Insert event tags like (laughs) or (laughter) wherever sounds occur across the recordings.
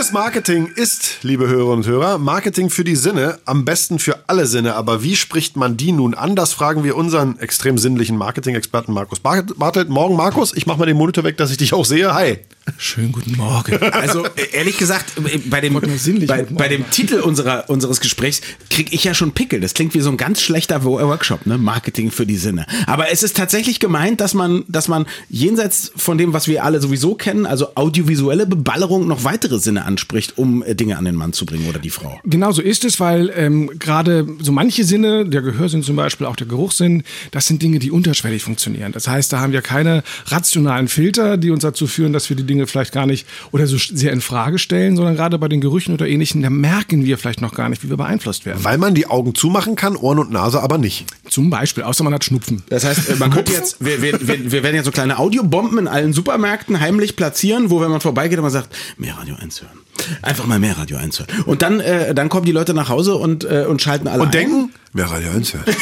Gutes Marketing ist, liebe Hörer und Hörer, Marketing für die Sinne, am besten für alle Sinne. Aber wie spricht man die nun an? Das fragen wir unseren extrem sinnlichen Marketing-Experten Markus Bartelt. Morgen, Markus. Ich mach mal den Monitor weg, dass ich dich auch sehe. Hi. Schönen guten Morgen. Also äh, ehrlich gesagt, äh, bei dem, bei, bei dem Titel unserer, unseres Gesprächs kriege ich ja schon Pickel. Das klingt wie so ein ganz schlechter Workshop, ne? Marketing für die Sinne. Aber es ist tatsächlich gemeint, dass man, dass man jenseits von dem, was wir alle sowieso kennen, also audiovisuelle Beballerung, noch weitere Sinne anspricht, um äh, Dinge an den Mann zu bringen oder die Frau. Genau so ist es, weil ähm, gerade so manche Sinne, der Gehörsinn zum Beispiel, auch der Geruchssinn, das sind Dinge, die unterschwellig funktionieren. Das heißt, da haben wir keine rationalen Filter, die uns dazu führen, dass wir die Dinge vielleicht gar nicht oder so sehr in Frage stellen, sondern gerade bei den Gerüchen oder ähnlichen, da merken wir vielleicht noch gar nicht, wie wir beeinflusst werden. Weil man die Augen zumachen kann, Ohren und Nase aber nicht. Zum Beispiel, außer man hat Schnupfen. Das heißt, man könnte jetzt, wir, wir, wir, wir werden jetzt so kleine Audiobomben in allen Supermärkten heimlich platzieren, wo wenn man vorbeigeht, man sagt, mehr Radio 1 hören. Einfach mal mehr Radio 1 hören. Und dann, äh, dann kommen die Leute nach Hause und, äh, und schalten alle Und ein. denken, wer Radio 1 hört. (laughs)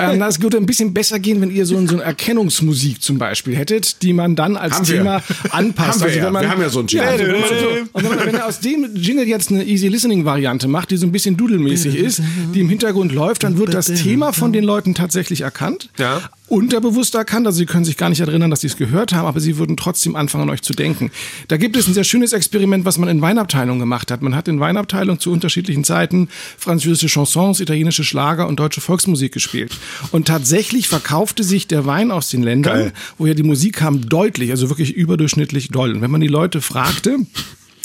Ähm, das würde ein bisschen besser gehen, wenn ihr so, so eine Erkennungsmusik zum Beispiel hättet, die man dann als Haben wir. Thema anpasst. Haben wir ja. wenn man, Wir haben ja so einen Jingle. also wenn, man so, und wenn, man, wenn ihr aus dem Jingle jetzt eine Easy Listening Variante macht, die so ein bisschen dudelmäßig ist, die im Hintergrund läuft, dann wird das Thema von den Leuten tatsächlich erkannt. Ja. Unterbewusst erkannt, also sie können sich gar nicht erinnern, dass sie es gehört haben, aber sie würden trotzdem anfangen, an euch zu denken. Da gibt es ein sehr schönes Experiment, was man in Weinabteilungen gemacht hat. Man hat in Weinabteilungen zu unterschiedlichen Zeiten französische Chansons, italienische Schlager und deutsche Volksmusik gespielt. Und tatsächlich verkaufte sich der Wein aus den Ländern, Geil. woher die Musik kam, deutlich, also wirklich überdurchschnittlich doll. Und wenn man die Leute fragte,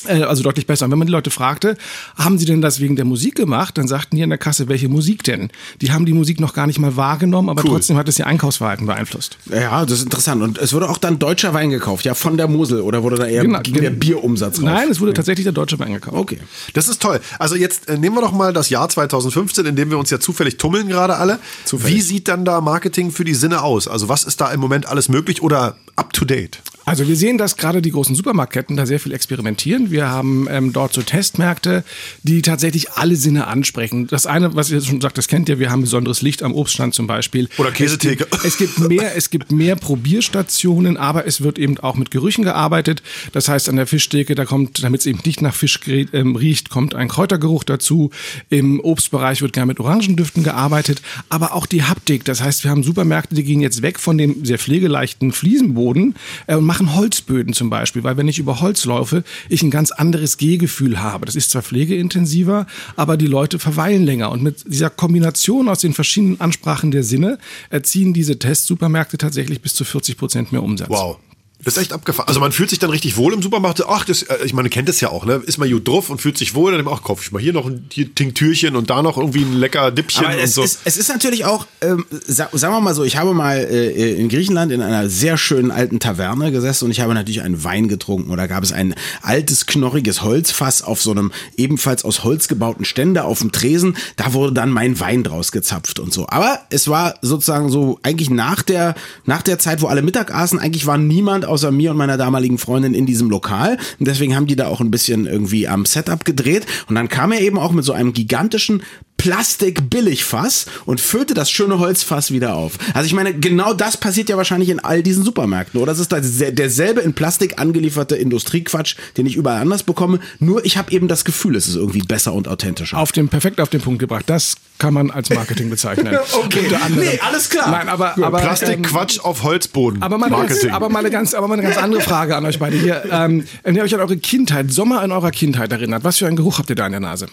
also deutlich besser. Und wenn man die Leute fragte, haben sie denn das wegen der Musik gemacht, dann sagten die in der Kasse, welche Musik denn? Die haben die Musik noch gar nicht mal wahrgenommen, aber Cool. trotzdem hat es ihr Einkaufsverhalten beeinflusst. Ja, das ist interessant. Und es wurde auch dann deutscher Wein gekauft, ja, von der Mosel. Oder wurde da eher Genau, ging der Bierumsatz rauf? Nein, es wurde tatsächlich der deutsche Wein gekauft. Okay. Das ist toll. Also jetzt äh, nehmen wir doch mal das Jahr 2015, in dem wir uns ja zufällig tummeln gerade alle. Wie sieht dann da Marketing für die Sinne aus? Also was ist da im Moment alles möglich oder up to date? Also wir sehen, dass gerade die großen Supermarktketten da sehr viel experimentieren. Wir haben ähm, dort so Testmärkte, die tatsächlich alle Sinne ansprechen. Das eine, was ihr schon sagt, das kennt ihr, wir haben besonderes Licht am Obststand zum Beispiel. Oder Käsetheke. Es gibt, (laughs) es gibt mehr, es gibt mehr Probierstationen, aber es wird eben auch mit Gerüchen gearbeitet. Das heißt, an der Fischtheke, da kommt, damit es eben nicht nach Fisch ähm, riecht, kommt ein Kräutergeruch dazu. Im Obstbereich wird gerne mit Orangendüften gearbeitet, aber auch die Haptik. Das heißt, wir haben Supermärkte, die gehen jetzt weg von dem sehr pflegeleichten Fliesenboden äh, und machen Holzböden zum Beispiel, weil wenn ich über Holz laufe, ich ein ganz anderes Gehgefühl habe. Das ist zwar pflegeintensiver, aber die Leute verweilen länger. Und mit dieser Kombination aus den verschiedenen Ansprachen der Sinne erzielen diese Testsupermärkte tatsächlich bis zu 40 Prozent mehr Umsatz. Wow. Das ist echt abgefahren. Also man fühlt sich dann richtig wohl im Supermarkt. Ach, das, äh, ich meine, kennt das ja auch, ne? Ist man gut drauf und fühlt sich wohl. Dann ach, kaufe ich mal hier noch ein hier Tinktürchen und da noch irgendwie ein lecker Dippchen Aber und es, so. ist, es ist natürlich auch, ähm, sa sagen wir mal so, ich habe mal äh, in Griechenland in einer sehr schönen alten Taverne gesessen und ich habe natürlich einen Wein getrunken. Oder gab es ein altes, knorriges Holzfass auf so einem ebenfalls aus Holz gebauten Ständer auf dem Tresen. Da wurde dann mein Wein draus gezapft und so. Aber es war sozusagen so, eigentlich nach der, nach der Zeit, wo alle Mittag aßen, eigentlich war niemand außer mir und meiner damaligen Freundin in diesem Lokal. Und deswegen haben die da auch ein bisschen irgendwie am Setup gedreht. Und dann kam er eben auch mit so einem gigantischen Plastik-Billigfass und füllte das schöne Holzfass wieder auf. Also ich meine, genau das passiert ja wahrscheinlich in all diesen Supermärkten, oder? Das ist derselbe in Plastik angelieferte Industriequatsch, den ich überall anders bekomme. Nur ich habe eben das Gefühl, es ist irgendwie besser und authentischer. Auf den, perfekt auf den Punkt gebracht. Das kann man als Marketing bezeichnen. (laughs) Okay. Nee, alles klar. Nein, aber, aber Plastik, ähm, auf Holzboden. Aber mal, eine ganz, Marketing. aber, mal eine ganz, aber mal eine ganz andere Frage an euch beide hier. Ähm, wenn ihr euch an eure Kindheit, Sommer in eurer Kindheit erinnert, was für einen Geruch habt ihr da in der Nase?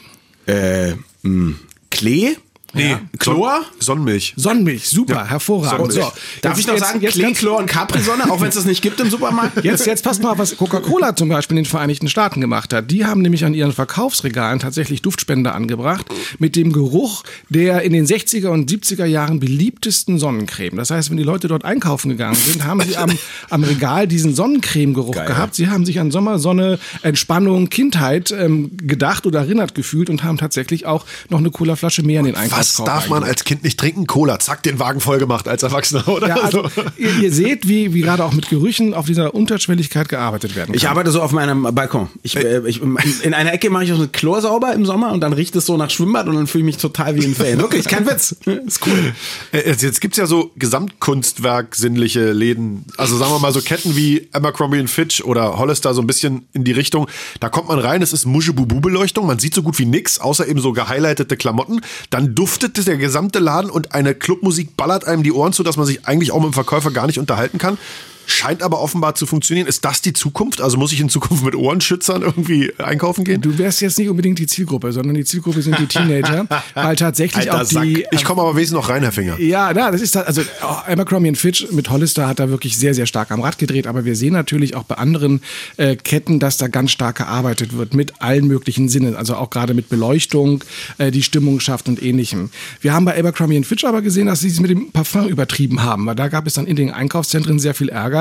äh, mh, Klee? Nee, Chlor? Sonnenmilch. Sonnenmilch, super, hervorragend. Sonnenmilch. Darf jetzt- ich noch jetzt- sagen, jetzt ganz- Chlor und Capri-Sonne, auch wenn es das nicht gibt im Supermarkt? (laughs) Jetzt, jetzt passt mal, was Coca-Cola zum Beispiel in den Vereinigten Staaten gemacht hat. Die haben nämlich an ihren Verkaufsregalen tatsächlich Duftspender angebracht mit dem Geruch der in den 60er und 70er Jahren beliebtesten Sonnencreme. Das heißt, wenn die Leute dort einkaufen gegangen sind, haben sie am, am Regal diesen Sonnencreme-Geruch gehabt. Sie haben sich an Sommer, Sonne, Entspannung, Kindheit ähm, gedacht oder erinnert gefühlt und haben tatsächlich auch noch eine Colaflasche mehr in den Einkauf Was darf man als Kind nicht trinken? Cola. Zack, den Wagen voll gemacht als Erwachsener, oder? Ja, also, ihr, ihr seht, wie, wie gerade auch mit Gerüchen auf dieser Unterschwelligkeit gearbeitet werden kann. Ich arbeite so auf meinem Balkon. Ich, äh, ich, in einer Ecke mache ich auch eine Chlor sauber im Sommer und dann riecht es so nach Schwimmbad und dann fühle ich mich total wie ein Fan. (laughs) Wirklich, kein Witz. Ist cool. Äh, Jetzt, jetzt gibt's ja so Gesamtkunstwerk sinnliche Läden. Also sagen wir mal so Ketten wie Abercrombie Fitch oder Hollister so ein bisschen in die Richtung. Da kommt man rein, es ist Muschebubu-Beleuchtung. Man sieht so gut wie nix, außer eben so gehighlightete Klamotten. Dann duftet der gesamte Laden und eine Clubmusik ballert einem die Ohren zu, dass man sich eigentlich auch mit dem Verkäufer gar nicht unterhalten kann. Scheint aber offenbar zu funktionieren. Ist das die Zukunft? Also muss ich in Zukunft mit Ohrenschützern irgendwie einkaufen gehen? Du wärst jetzt nicht unbedingt die Zielgruppe, sondern die Zielgruppe sind die Teenager, (laughs) weil tatsächlich Alter auch Sack. die. Ich komme aber wesentlich noch rein, Herr Finger. Ja, na, das ist also auch Abercrombie Fitch mit Hollister hat da wirklich sehr sehr stark am Rad gedreht, aber wir sehen natürlich auch bei anderen äh, Ketten, dass da ganz stark gearbeitet wird mit allen möglichen Sinnen, also auch gerade mit Beleuchtung, äh, die Stimmung schafft und ähnlichem. Wir haben bei Abercrombie Fitch aber gesehen, dass sie es mit dem Parfum übertrieben haben, weil da gab es dann in den Einkaufszentren sehr viel Ärger,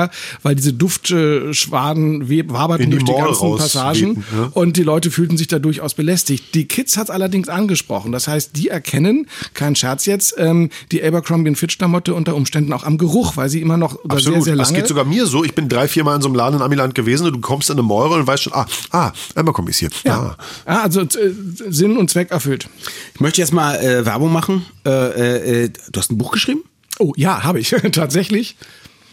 weil diese Duftschwaden waberten die durch die Mall ganzen Passagen ja. und die Leute fühlten sich da durchaus belästigt. Die Kids hat allerdings angesprochen. Das heißt, die erkennen, kein Scherz jetzt, ähm, die Abercrombie Fitch Klamotte unter Umständen auch am Geruch, weil sie immer noch Absolut. sehr, sehr lange. Das geht sogar mir so. Ich bin drei, vier Mal in so einem Laden in Amiland gewesen und du kommst in eine Mall und weißt schon, ah, ah, Abercrombie ist hier. ja. Ah. ja, also äh, Sinn und Zweck erfüllt. Ich möchte jetzt mal äh, Werbung machen. Äh, äh, äh, du hast ein Buch geschrieben? Oh ja, habe ich (laughs) tatsächlich.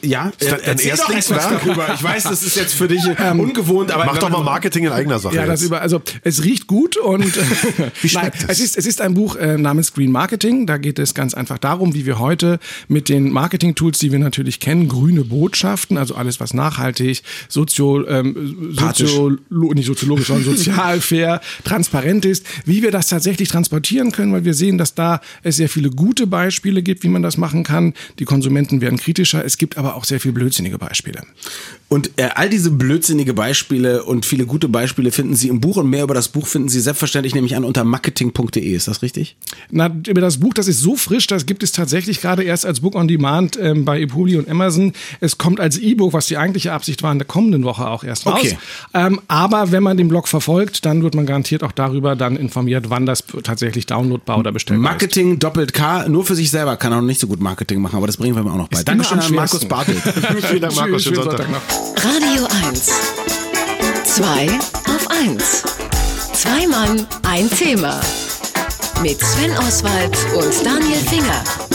Ja, Ist das dein erzähl doch Erstlingswerk? etwas darüber. Ich weiß, das ist jetzt für dich (laughs) äh, ungewohnt, aber Mach doch mal Marketing in eigener Sache. Ja, das jetzt. über, also es riecht gut und (laughs) (laughs) Wie schmeckt Nein, es? es ist es ist ein Buch äh, namens Green Marketing. Da geht es ganz einfach darum, wie wir heute mit den Marketing-Tools, die wir natürlich kennen, grüne Botschaften, also alles was nachhaltig, sozio, ähm, soziolo, nicht soziologisch, sondern sozial, fair, transparent ist, wie wir das tatsächlich transportieren können, weil wir sehen, dass da es sehr viele gute Beispiele gibt, wie man das machen kann. Die Konsumenten werden kritischer. Es gibt aber auch sehr viel blödsinnige Beispiele. Und äh, all diese blödsinnige Beispiele und viele gute Beispiele finden Sie im Buch und mehr über das Buch finden Sie selbstverständlich nämlich an unter marketing.de. Ist das richtig? Na, über das Buch, das ist so frisch, das gibt es tatsächlich gerade erst als Book on Demand ähm, bei Epubli und Amazon. Es kommt als E-Book, was die eigentliche Absicht war, in der kommenden Woche auch erst raus. Okay. Ähm, aber wenn man den Blog verfolgt, dann wird man garantiert auch darüber dann informiert, wann das tatsächlich downloadbar oder bestellbar ist. Marketing doppelt K, nur für sich selber kann er noch nicht so gut Marketing machen, aber das bringen wir ihm auch noch bei. Ist Dankeschön an Markus schwersten. Bartelt. (laughs) Vielen Dank, Markus. Schönen Schönen Sonntag. Sonntag noch. Radio 1. 2 auf 1. Zwei Mann, ein Thema. Mit Sven Oswald und Daniel Finger.